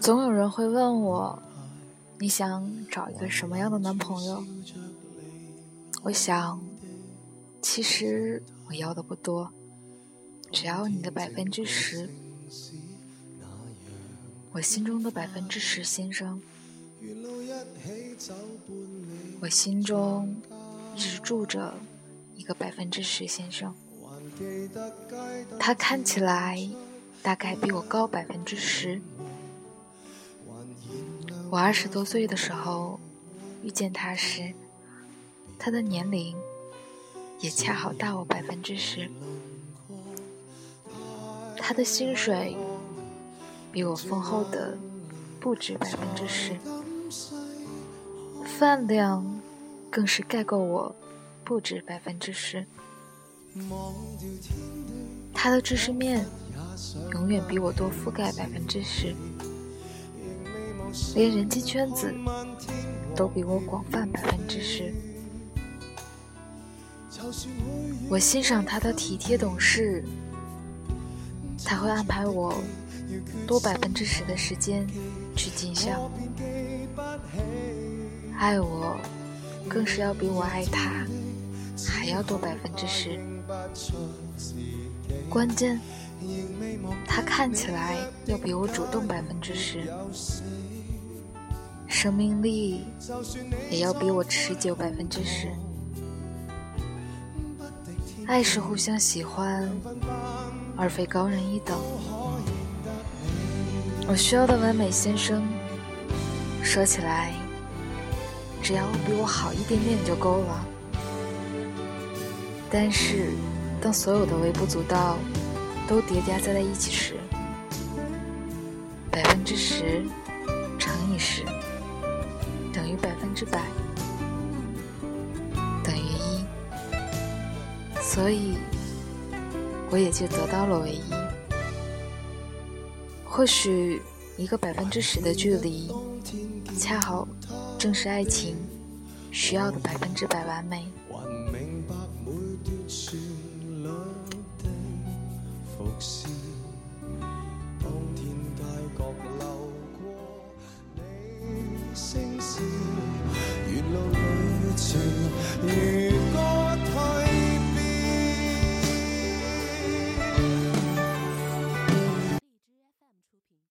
总有人会问我，你想找一个什么样的男朋友？我想，其实我要的不多，只要你的百分之十，我心中的百分之十先生。我心中只住着一个百分之十先生，他看起来大概比我高百分之十。我二十多岁的时候遇见他时，他的年龄也恰好大我百分之十。他的薪水比我丰厚的不止百分之十，饭量更是盖过我不止百分之十。他的知识面永远比我多覆盖百分之十。连人际圈子都比我广泛百分之十。我欣赏他的体贴懂事，他会安排我多百分之十的时间去尽孝，爱我更是要比我爱他还要多百分之十。关键，他看起来要比我主动百分之十。生命力也要比我持久百分之十。爱是互相喜欢，而非高人一等。我需要的完美先生，说起来，只要比我好一点点就够了。但是，当所有的微不足道都叠加在了一起时，百分之十乘以十。等于百分之百，等于一，所以我也就得到了唯一。或许一个百分之十的距离，恰好正是爱情需要的百分之百完美。